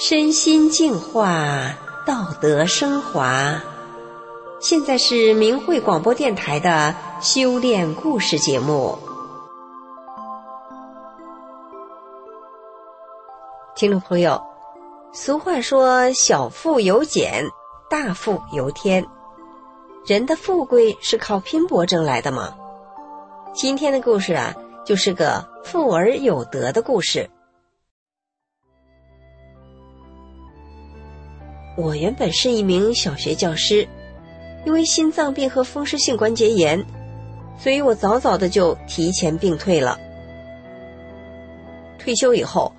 身心净化，道德升华。现在是明慧广播电台的修炼故事节目。听众朋友，俗话说“小富由俭，大富由天”。人的富贵是靠拼搏挣来的吗？今天的故事啊，就是个富而有德的故事。我原本是一名小学教师，因为心脏病和风湿性关节炎，所以我早早的就提前病退了。退休以后，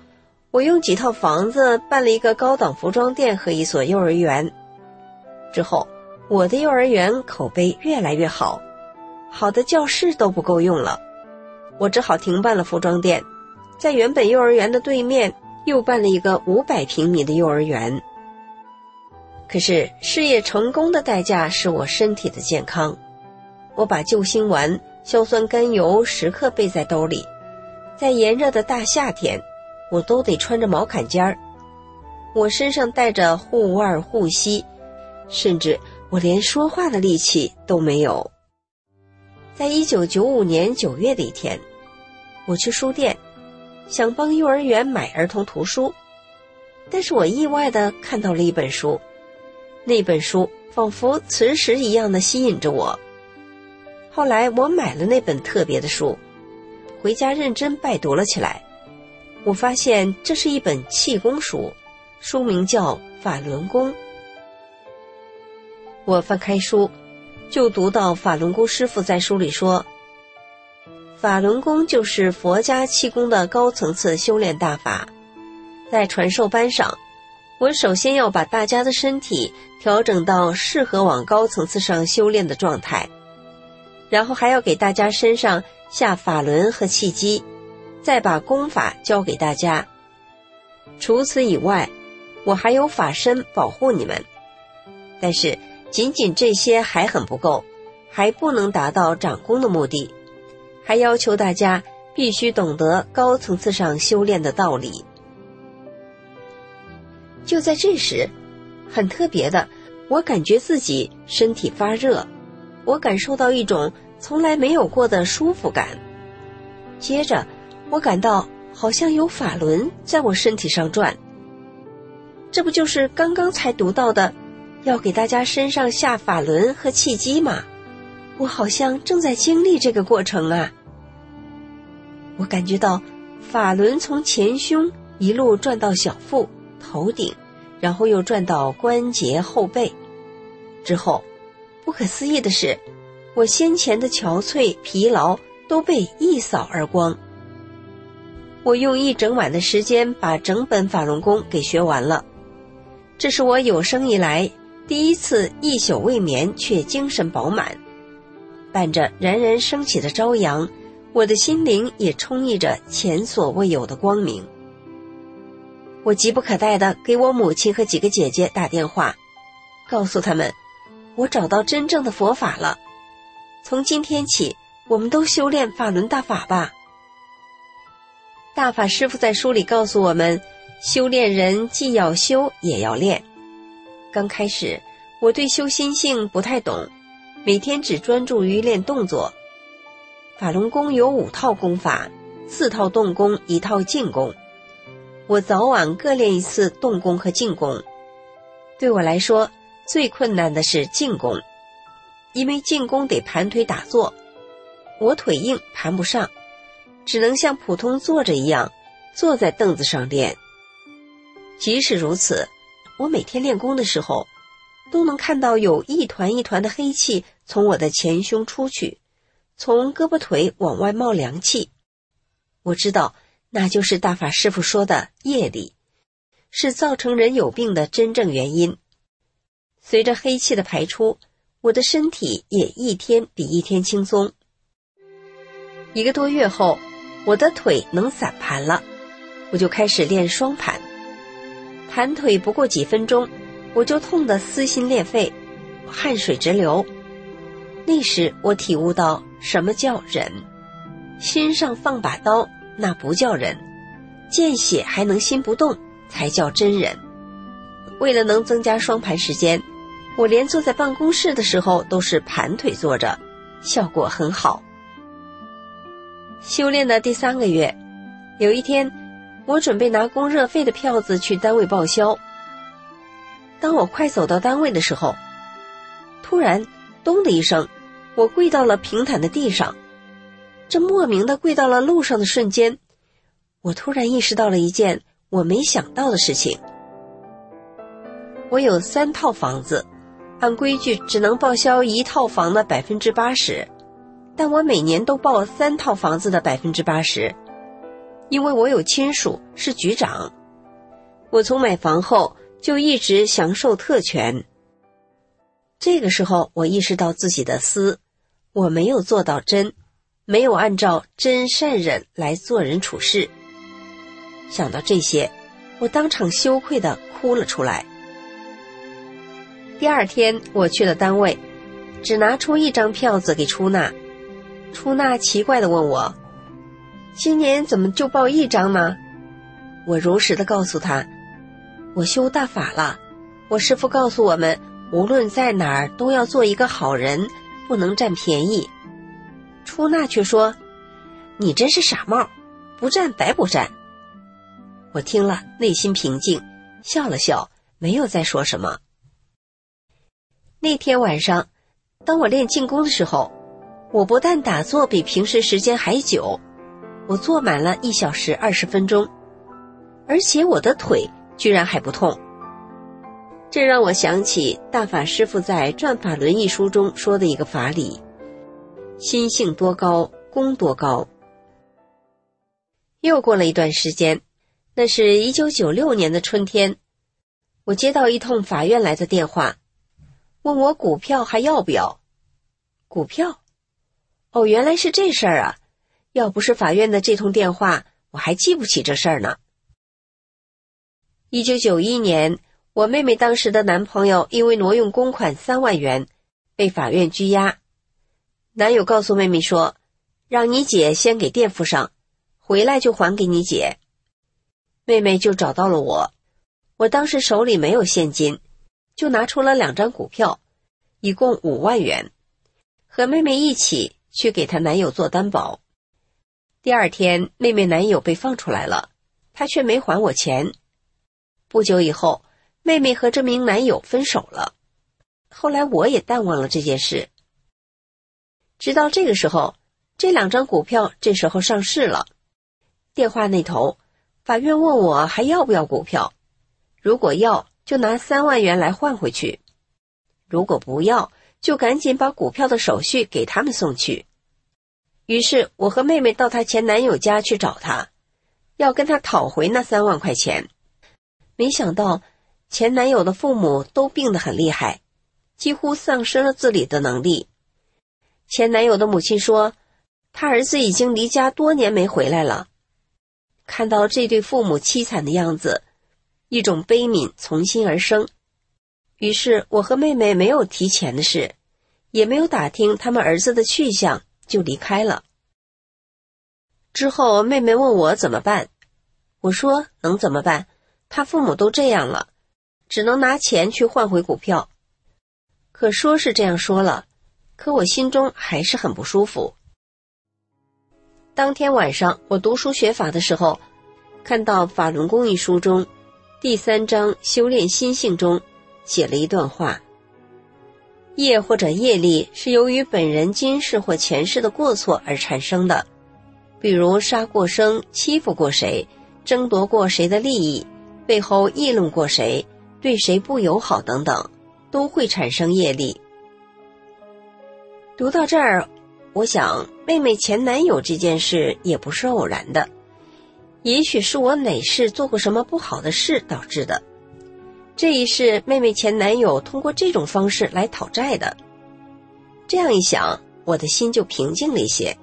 我用几套房子办了一个高档服装店和一所幼儿园。之后，我的幼儿园口碑越来越好，好的教室都不够用了，我只好停办了服装店，在原本幼儿园的对面又办了一个五百平米的幼儿园。可是事业成功的代价是我身体的健康。我把救心丸、硝酸甘油时刻备在兜里，在炎热的大夏天，我都得穿着毛坎肩儿。我身上带着护腕护膝，甚至我连说话的力气都没有。在一九九五年九月的一天，我去书店，想帮幼儿园买儿童图书，但是我意外的看到了一本书。那本书仿佛磁石一样的吸引着我。后来我买了那本特别的书，回家认真拜读了起来。我发现这是一本气功书，书名叫《法轮功》。我翻开书，就读到法轮功师傅在书里说：“法轮功就是佛家气功的高层次修炼大法，在传授班上。”我首先要把大家的身体调整到适合往高层次上修炼的状态，然后还要给大家身上下法轮和气机，再把功法教给大家。除此以外，我还有法身保护你们。但是仅仅这些还很不够，还不能达到长功的目的，还要求大家必须懂得高层次上修炼的道理。就在这时，很特别的，我感觉自己身体发热，我感受到一种从来没有过的舒服感。接着，我感到好像有法轮在我身体上转。这不就是刚刚才读到的，要给大家身上下法轮和气机吗？我好像正在经历这个过程啊！我感觉到法轮从前胸一路转到小腹。头顶，然后又转到关节后背，之后，不可思议的是，我先前的憔悴、疲劳都被一扫而光。我用一整晚的时间把整本法轮功给学完了，这是我有生以来第一次一宿未眠却精神饱满，伴着冉冉升起的朝阳，我的心灵也充溢着前所未有的光明。我急不可待的给我母亲和几个姐姐打电话，告诉他们，我找到真正的佛法了。从今天起，我们都修炼法轮大法吧。大法师傅在书里告诉我们，修炼人既要修也要练。刚开始，我对修心性不太懂，每天只专注于练动作。法轮功有五套功法，四套动功，一套静功。我早晚各练一次动功和静功，对我来说最困难的是静功，因为静功得盘腿打坐，我腿硬盘不上，只能像普通坐着一样坐在凳子上练。即使如此，我每天练功的时候，都能看到有一团一团的黑气从我的前胸出去，从胳膊腿往外冒凉气，我知道。那就是大法师傅说的业力，是造成人有病的真正原因。随着黑气的排出，我的身体也一天比一天轻松。一个多月后，我的腿能散盘了，我就开始练双盘。盘腿不过几分钟，我就痛得撕心裂肺，汗水直流。那时我体悟到什么叫忍，心上放把刀。那不叫人，见血还能心不动，才叫真人。为了能增加双盘时间，我连坐在办公室的时候都是盘腿坐着，效果很好。修炼的第三个月，有一天，我准备拿供热费的票子去单位报销。当我快走到单位的时候，突然“咚”的一声，我跪到了平坦的地上。这莫名的跪到了路上的瞬间，我突然意识到了一件我没想到的事情。我有三套房子，按规矩只能报销一套房的百分之八十。但我每年都报三套房子的百分之八十，因为我有亲属是局长。我从买房后就一直享受特权。这个时候，我意识到自己的私，我没有做到真，没有按照真善忍来做人处事。想到这些，我当场羞愧的哭了出来。第二天，我去了单位，只拿出一张票子给出纳。出纳奇怪的问我：“今年怎么就报一张呢？”我如实的告诉他：“我修大法了，我师父告诉我们，无论在哪儿都要做一个好人，不能占便宜。”出纳却说：“你真是傻帽，不占白不占。”我听了，内心平静，笑了笑，没有再说什么。那天晚上，当我练静功的时候。我不但打坐比平时时间还久，我坐满了一小时二十分钟，而且我的腿居然还不痛。这让我想起大法师父在《转法轮》一书中说的一个法理：心性多高，功多高。又过了一段时间，那是一九九六年的春天，我接到一通法院来的电话，问我股票还要不要？股票。哦，原来是这事儿啊！要不是法院的这通电话，我还记不起这事儿呢。一九九一年，我妹妹当时的男朋友因为挪用公款三万元，被法院拘押。男友告诉妹妹说：“让你姐先给垫付上，回来就还给你姐。”妹妹就找到了我，我当时手里没有现金，就拿出了两张股票，一共五万元，和妹妹一起。去给她男友做担保。第二天，妹妹男友被放出来了，他却没还我钱。不久以后，妹妹和这名男友分手了。后来，我也淡忘了这件事。直到这个时候，这两张股票这时候上市了。电话那头，法院问我还要不要股票，如果要，就拿三万元来换回去；如果不要，就赶紧把股票的手续给他们送去。于是我和妹妹到她前男友家去找他，要跟他讨回那三万块钱。没想到前男友的父母都病得很厉害，几乎丧失了自理的能力。前男友的母亲说，他儿子已经离家多年没回来了。看到这对父母凄惨的样子，一种悲悯从心而生。于是我和妹妹没有提钱的事，也没有打听他们儿子的去向，就离开了。之后妹妹问我怎么办，我说能怎么办？他父母都这样了，只能拿钱去换回股票。可说是这样说了，可我心中还是很不舒服。当天晚上我读书学法的时候，看到《法轮功》一书中第三章修炼心性中。写了一段话：业或者业力是由于本人今世或前世的过错而产生的，比如杀过生、欺负过谁、争夺过谁的利益、背后议论过谁、对谁不友好等等，都会产生业力。读到这儿，我想妹妹前男友这件事也不是偶然的，也许是我哪世做过什么不好的事导致的。这一世，妹妹前男友通过这种方式来讨债的。这样一想，我的心就平静了一些。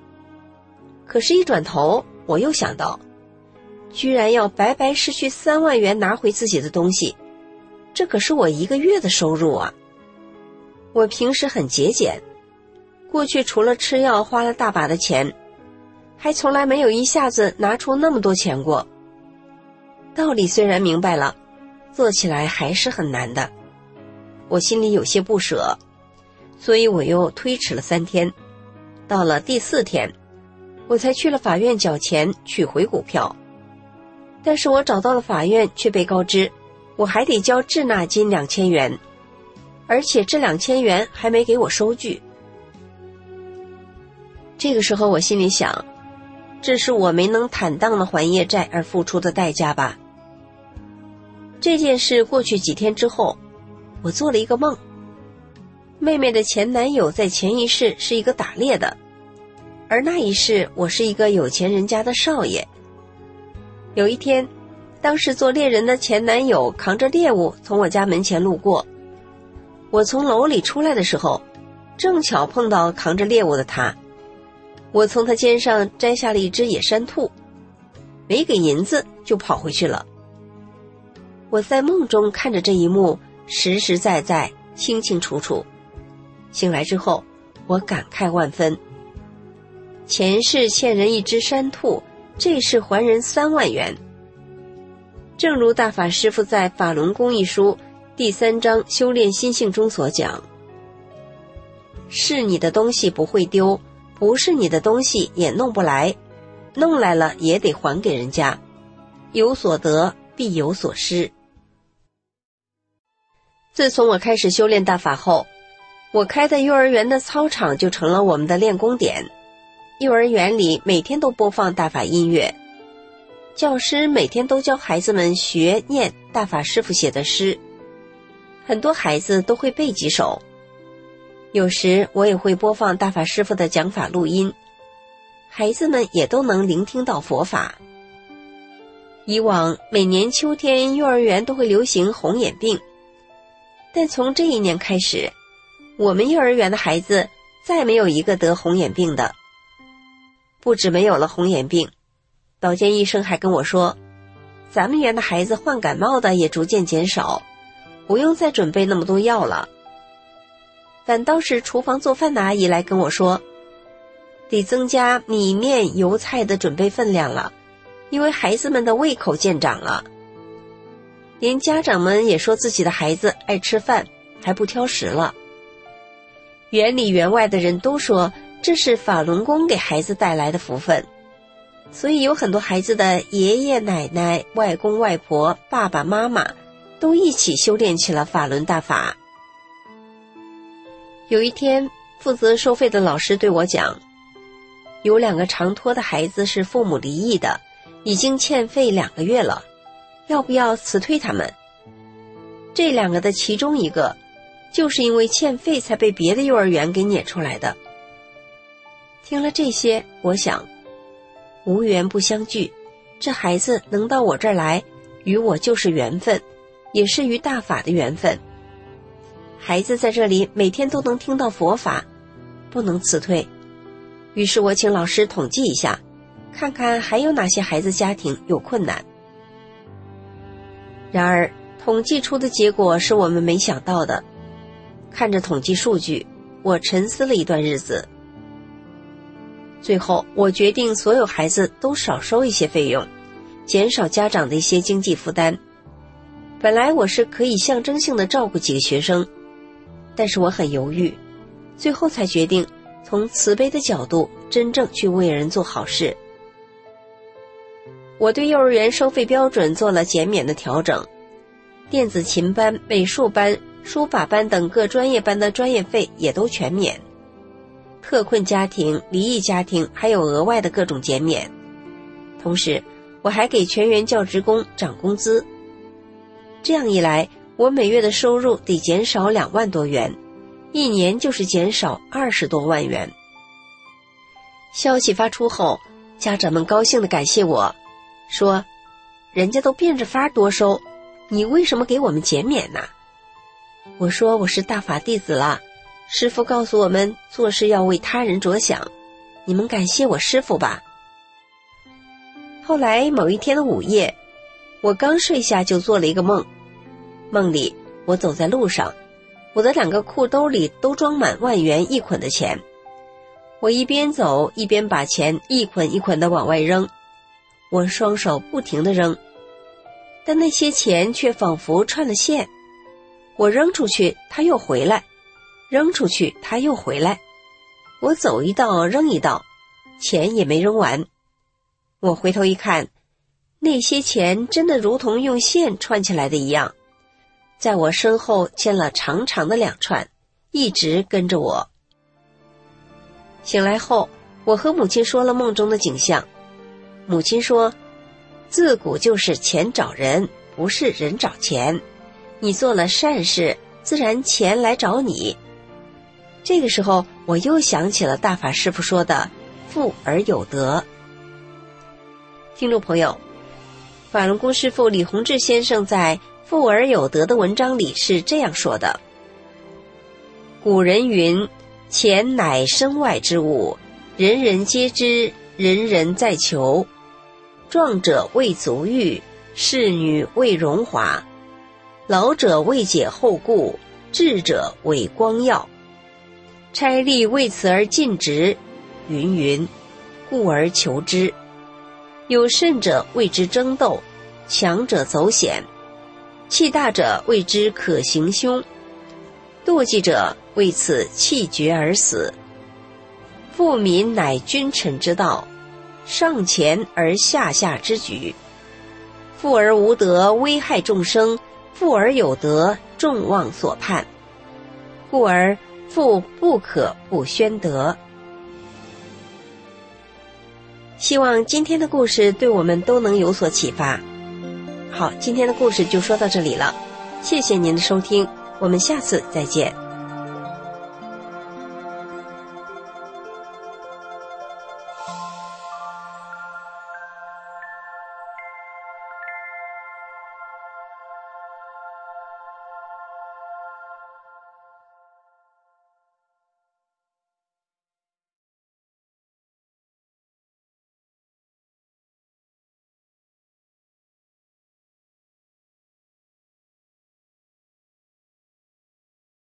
可是，一转头，我又想到，居然要白白失去三万元拿回自己的东西，这可是我一个月的收入啊！我平时很节俭，过去除了吃药花了大把的钱，还从来没有一下子拿出那么多钱过。道理虽然明白了，做起来还是很难的。我心里有些不舍，所以我又推迟了三天。到了第四天，我才去了法院缴钱取回股票。但是我找到了法院，却被告知我还得交滞纳金两千元，而且这两千元还没给我收据。这个时候，我心里想，这是我没能坦荡的还业债而付出的代价吧。这件事过去几天之后，我做了一个梦。妹妹的前男友在前一世是一个打猎的，而那一世我是一个有钱人家的少爷。有一天，当时做猎人的前男友扛着猎物从我家门前路过，我从楼里出来的时候，正巧碰到扛着猎物的他，我从他肩上摘下了一只野山兔，没给银子就跑回去了。我在梦中看着这一幕，实实在在、清清楚楚。醒来之后，我感慨万分。前世欠人一只山兔，这世还人三万元。正如大法师父在《法轮功》一书第三章“修炼心性”中所讲：“是你的东西不会丢，不是你的东西也弄不来，弄来了也得还给人家。有所得必有所失。”自从我开始修炼大法后，我开的幼儿园的操场就成了我们的练功点。幼儿园里每天都播放大法音乐，教师每天都教孩子们学念大法师傅写的诗，很多孩子都会背几首。有时我也会播放大法师傅的讲法录音，孩子们也都能聆听到佛法。以往每年秋天，幼儿园都会流行红眼病。但从这一年开始，我们幼儿园的孩子再没有一个得红眼病的。不止没有了红眼病，保健医生还跟我说，咱们园的孩子患感冒的也逐渐减少，不用再准备那么多药了。反倒是厨房做饭的阿姨来跟我说，得增加米面油菜的准备分量了，因为孩子们的胃口见长了。连家长们也说自己的孩子爱吃饭，还不挑食了。园里园外的人都说这是法轮功给孩子带来的福分，所以有很多孩子的爷爷奶奶、外公外婆、爸爸妈妈都一起修炼起了法轮大法。有一天，负责收费的老师对我讲，有两个长托的孩子是父母离异的，已经欠费两个月了。要不要辞退他们？这两个的其中一个，就是因为欠费才被别的幼儿园给撵出来的。听了这些，我想，无缘不相聚，这孩子能到我这儿来，与我就是缘分，也是与大法的缘分。孩子在这里每天都能听到佛法，不能辞退。于是我请老师统计一下，看看还有哪些孩子家庭有困难。然而，统计出的结果是我们没想到的。看着统计数据，我沉思了一段日子。最后，我决定所有孩子都少收一些费用，减少家长的一些经济负担。本来我是可以象征性的照顾几个学生，但是我很犹豫，最后才决定从慈悲的角度，真正去为人做好事。我对幼儿园收费标准做了减免的调整，电子琴班、美术班、书法班等各专业班的专业费也都全免，特困家庭、离异家庭还有额外的各种减免。同时，我还给全员教职工涨工资。这样一来，我每月的收入得减少两万多元，一年就是减少二十多万元。消息发出后，家长们高兴的感谢我。说，人家都变着法多收，你为什么给我们减免呢？我说我是大法弟子了，师傅告诉我们做事要为他人着想，你们感谢我师傅吧。后来某一天的午夜，我刚睡下就做了一个梦，梦里我走在路上，我的两个裤兜里都装满万元一捆的钱，我一边走一边把钱一捆一捆的往外扔。我双手不停的扔，但那些钱却仿佛串了线。我扔出去，它又回来；扔出去，它又回来。我走一道，扔一道，钱也没扔完。我回头一看，那些钱真的如同用线串起来的一样，在我身后牵了长长的两串，一直跟着我。醒来后，我和母亲说了梦中的景象。母亲说：“自古就是钱找人，不是人找钱。你做了善事，自然钱来找你。”这个时候，我又想起了大法师傅说的“富而有德”。听众朋友，法轮功师傅李洪志先生在《富而有德》的文章里是这样说的：“古人云，钱乃身外之物，人人皆知，人人在求。壮者为足欲，仕女为荣华，老者为解后顾，智者为光耀。”差吏为此而尽职，云云，故而求之。有甚者为之争斗，强者走险，气大者为之可行凶，妒忌者为此气绝而死。富民乃君臣之道，上前而下下之举。富而无德，危害众生；富而有德，众望所盼。故而。富不可不宣德。希望今天的故事对我们都能有所启发。好，今天的故事就说到这里了，谢谢您的收听，我们下次再见。